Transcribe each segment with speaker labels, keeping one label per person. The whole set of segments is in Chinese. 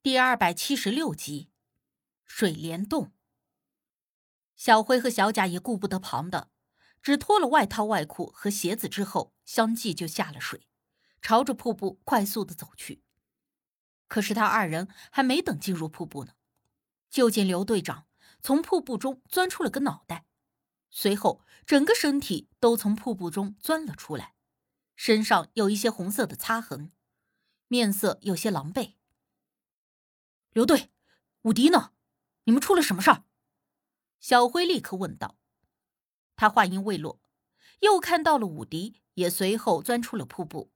Speaker 1: 第二百七十六集，水帘洞。小辉和小贾也顾不得旁的，只脱了外套、外裤和鞋子之后，相继就下了水，朝着瀑布快速的走去。可是他二人还没等进入瀑布呢，就见刘队长从瀑布中钻出了个脑袋，随后整个身体都从瀑布中钻了出来，身上有一些红色的擦痕，面色有些狼狈。刘队，武迪呢？你们出了什么事儿？小辉立刻问道。他话音未落，又看到了武迪也随后钻出了瀑布，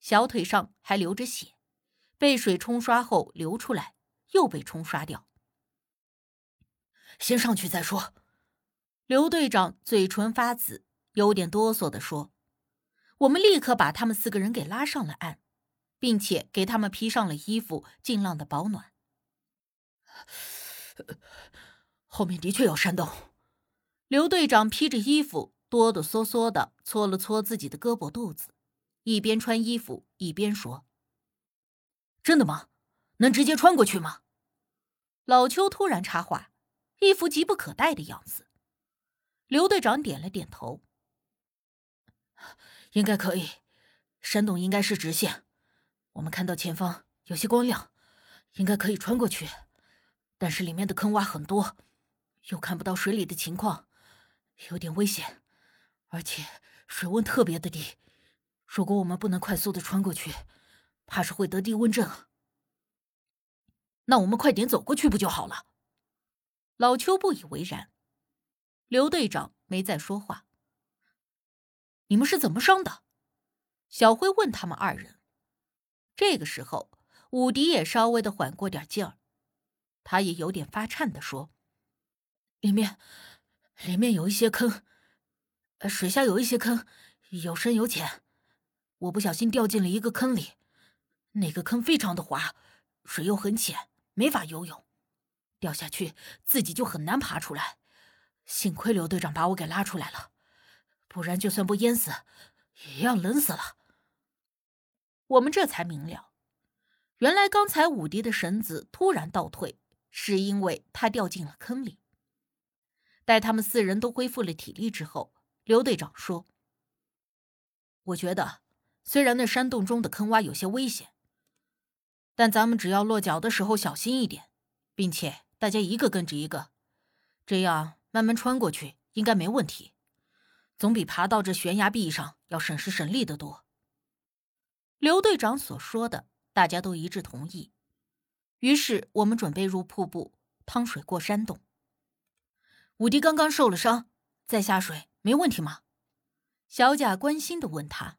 Speaker 1: 小腿上还流着血，被水冲刷后流出来，又被冲刷掉。
Speaker 2: 先上去再说。
Speaker 1: 刘队长嘴唇发紫，有点哆嗦的说：“我们立刻把他们四个人给拉上了岸，并且给他们披上了衣服，尽量的保暖。”
Speaker 2: 后面的确有山洞。
Speaker 1: 刘队长披着衣服，哆哆嗦嗦的搓了搓自己的胳膊肚子，一边穿衣服一边说：“
Speaker 2: 真的吗？能直接穿过去吗？”
Speaker 1: 老邱突然插话，一副急不可待的样子。刘队长点了点头：“
Speaker 2: 应该可以，山洞应该是直线，我们看到前方有些光亮。”应该可以穿过去，但是里面的坑洼很多，又看不到水里的情况，有点危险，而且水温特别的低。如果我们不能快速的穿过去，怕是会得低温症。那我们快点走过去不就好了？
Speaker 1: 老邱不以为然。刘队长没再说话。你们是怎么伤的？小辉问他们二人。这个时候。武迪也稍微的缓过点劲儿，他也有点发颤的说：“
Speaker 2: 里面，里面有一些坑，水下有一些坑，有深有浅。我不小心掉进了一个坑里，那个坑非常的滑，水又很浅，没法游泳，掉下去自己就很难爬出来。幸亏刘队长把我给拉出来了，不然就算不淹死，也要冷死了。”
Speaker 1: 我们这才明了。原来刚才武迪的绳子突然倒退，是因为他掉进了坑里。待他们四人都恢复了体力之后，刘队长说：“
Speaker 2: 我觉得，虽然那山洞中的坑洼有些危险，但咱们只要落脚的时候小心一点，并且大家一个跟着一个，这样慢慢穿过去应该没问题，总比爬到这悬崖壁上要省时省力的多。”
Speaker 1: 刘队长所说的。大家都一致同意，于是我们准备入瀑布趟水过山洞。
Speaker 2: 武迪刚刚受了伤，再下水没问题吗？
Speaker 1: 小贾关心的问他。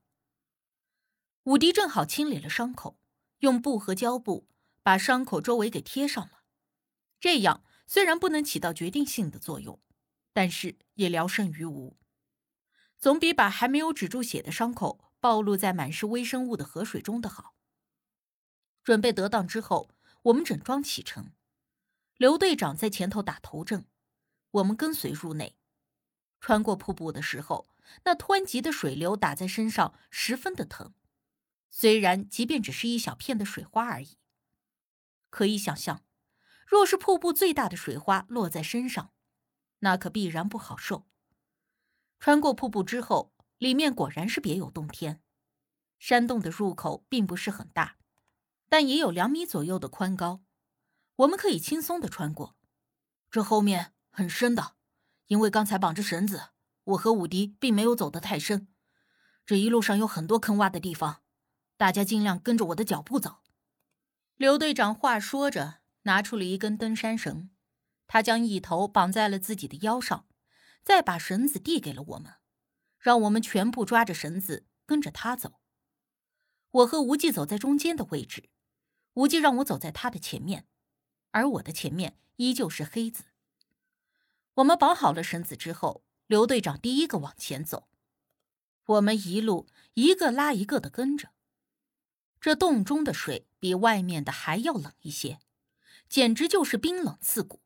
Speaker 1: 武迪正好清理了伤口，用布和胶布把伤口周围给贴上了。这样虽然不能起到决定性的作用，但是也聊胜于无，总比把还没有止住血的伤口暴露在满是微生物的河水中的好。准备得当之后，我们整装启程。刘队长在前头打头阵，我们跟随入内。穿过瀑布的时候，那湍急的水流打在身上，十分的疼。虽然即便只是一小片的水花而已，可以想象，若是瀑布最大的水花落在身上，那可必然不好受。穿过瀑布之后，里面果然是别有洞天。山洞的入口并不是很大。但也有两米左右的宽高，我们可以轻松的穿过。
Speaker 2: 这后面很深的，因为刚才绑着绳子，我和武迪并没有走得太深。这一路上有很多坑洼的地方，大家尽量跟着我的脚步走。
Speaker 1: 刘队长话说着，拿出了一根登山绳，他将一头绑在了自己的腰上，再把绳子递给了我们，让我们全部抓着绳子跟着他走。我和无忌走在中间的位置。无忌让我走在他的前面，而我的前面依旧是黑子。我们绑好了绳子之后，刘队长第一个往前走，我们一路一个拉一个的跟着。这洞中的水比外面的还要冷一些，简直就是冰冷刺骨。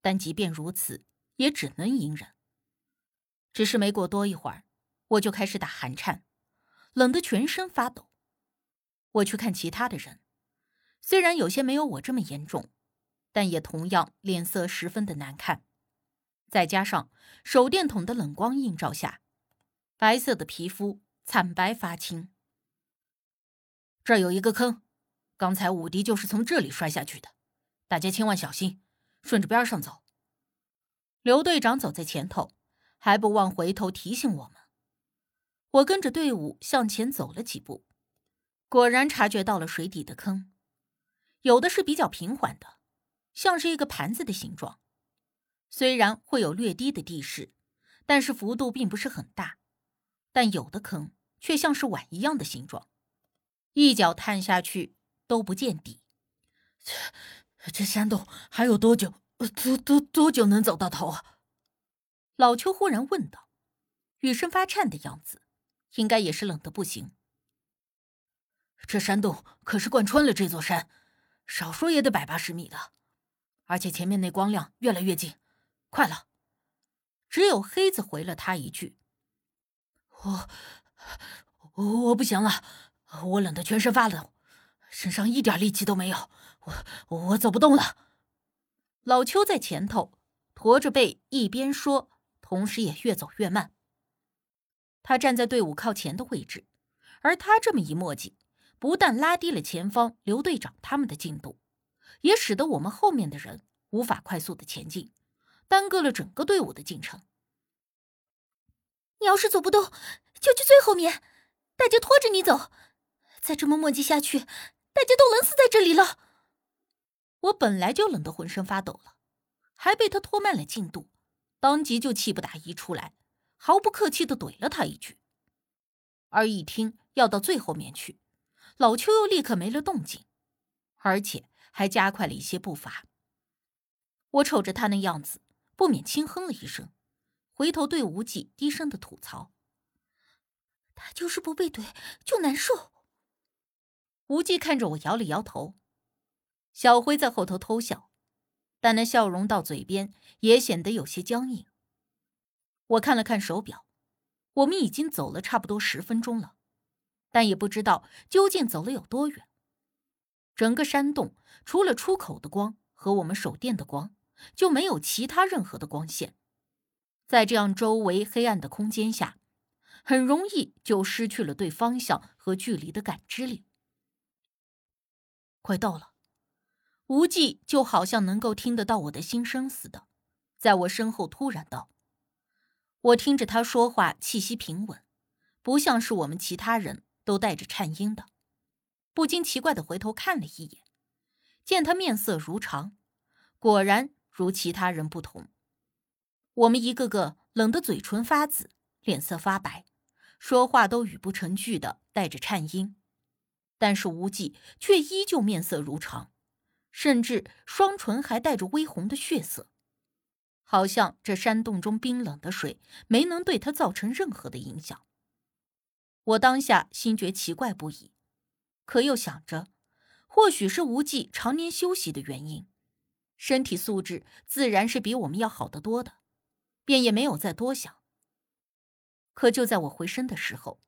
Speaker 1: 但即便如此，也只能隐忍。只是没过多一会儿，我就开始打寒颤，冷得全身发抖。我去看其他的人。虽然有些没有我这么严重，但也同样脸色十分的难看。再加上手电筒的冷光映照下，白色的皮肤惨白发青。
Speaker 2: 这有一个坑，刚才武迪就是从这里摔下去的，大家千万小心，顺着边上走。
Speaker 1: 刘队长走在前头，还不忘回头提醒我们。我跟着队伍向前走了几步，果然察觉到了水底的坑，有的是比较平缓的，像是一个盘子的形状。虽然会有略低的地势，但是幅度并不是很大。但有的坑却像是碗一样的形状，一脚探下去都不见底。
Speaker 2: 这这山洞还有多久？多多多久能走到头啊？
Speaker 1: 老邱忽然问道，语声发颤的样子，应该也是冷的不行。
Speaker 2: 这山洞可是贯穿了这座山，少说也得百八十米的，而且前面那光亮越来越近。快了！
Speaker 1: 只有黑子回了他一句：“
Speaker 2: 我我我不行了，我冷得全身发抖，身上一点力气都没有，我我走不动了。”
Speaker 1: 老邱在前头驼着背，一边说，同时也越走越慢。他站在队伍靠前的位置，而他这么一墨迹，不但拉低了前方刘队长他们的进度，也使得我们后面的人无法快速的前进。耽搁了整个队伍的进程。
Speaker 3: 你要是走不动，就去最后面，大家拖着你走。再这么磨叽下去，大家都冷死在这里了。
Speaker 1: 我本来就冷得浑身发抖了，还被他拖慢了进度，当即就气不打一处来，毫不客气的怼了他一句。而一听要到最后面去，老邱又立刻没了动静，而且还加快了一些步伐。我瞅着他那样子。不免轻哼了一声，回头对无忌低声的吐槽：“
Speaker 3: 他就是不被怼就难受。”
Speaker 1: 无忌看着我摇了摇头，小辉在后头偷笑，但那笑容到嘴边也显得有些僵硬。我看了看手表，我们已经走了差不多十分钟了，但也不知道究竟走了有多远。整个山洞除了出口的光和我们手电的光。就没有其他任何的光线，在这样周围黑暗的空间下，很容易就失去了对方向和距离的感知力。
Speaker 2: 快到了，
Speaker 1: 无忌就好像能够听得到我的心声似的，在我身后突然道：“我听着他说话，气息平稳，不像是我们其他人都带着颤音的，不禁奇怪的回头看了一眼，见他面色如常，果然。”如其他人不同，我们一个个冷得嘴唇发紫，脸色发白，说话都语不成句的带着颤音。但是无忌却依旧面色如常，甚至双唇还带着微红的血色，好像这山洞中冰冷的水没能对他造成任何的影响。我当下心觉奇怪不已，可又想着，或许是无忌常年休息的原因。身体素质自然是比我们要好得多的，便也没有再多想。可就在我回身的时候，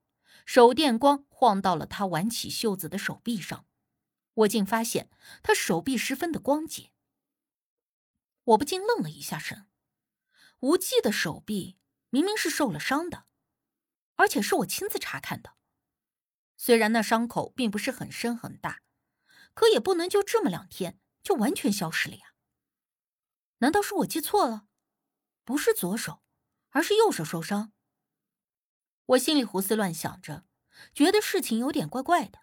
Speaker 1: 手电光晃到了他挽起袖子的手臂上，我竟发现他手臂十分的光洁。我不禁愣了一下神，无忌的手臂明明是受了伤的，而且是我亲自查看的。虽然那伤口并不是很深很大，可也不能就这么两天就完全消失了呀。难道是我记错了？不是左手，而是右手受伤。我心里胡思乱想着，觉得事情有点怪怪的，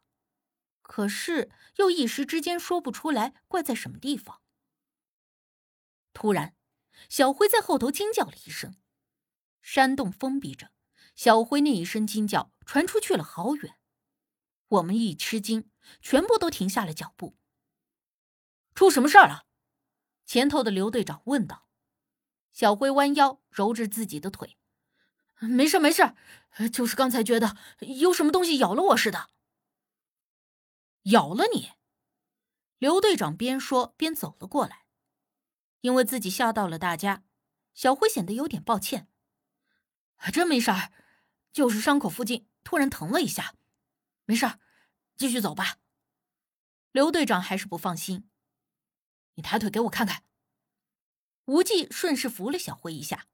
Speaker 1: 可是又一时之间说不出来怪在什么地方。突然，小辉在后头惊叫了一声，山洞封闭着，小辉那一声惊叫传出去了好远。我们一吃惊，全部都停下了脚步。
Speaker 2: 出什么事儿了？
Speaker 1: 前头的刘队长问道：“小辉弯腰揉着自己的腿，
Speaker 2: 没事没事，就是刚才觉得有什么东西咬了我似的。
Speaker 1: 咬了你？”刘队长边说边走了过来，因为自己吓到了大家，小辉显得有点抱歉：“
Speaker 2: 真没事儿，就是伤口附近突然疼了一下，没事儿，继续走吧。”
Speaker 1: 刘队长还是不放心，
Speaker 2: 你抬腿给我看看。
Speaker 1: 无忌顺势扶了小辉一下，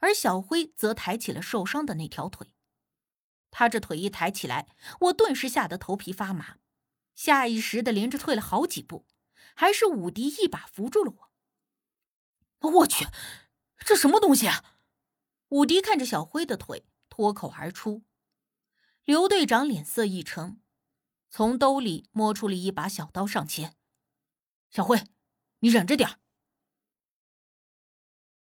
Speaker 1: 而小辉则抬起了受伤的那条腿。他这腿一抬起来，我顿时吓得头皮发麻，下意识的连着退了好几步，还是武迪一把扶住了
Speaker 2: 我。我去，这什么东西啊！
Speaker 1: 武迪看着小辉的腿，脱口而出。刘队长脸色一沉，从兜里摸出了一把小刀上前：“
Speaker 2: 小慧，你忍着点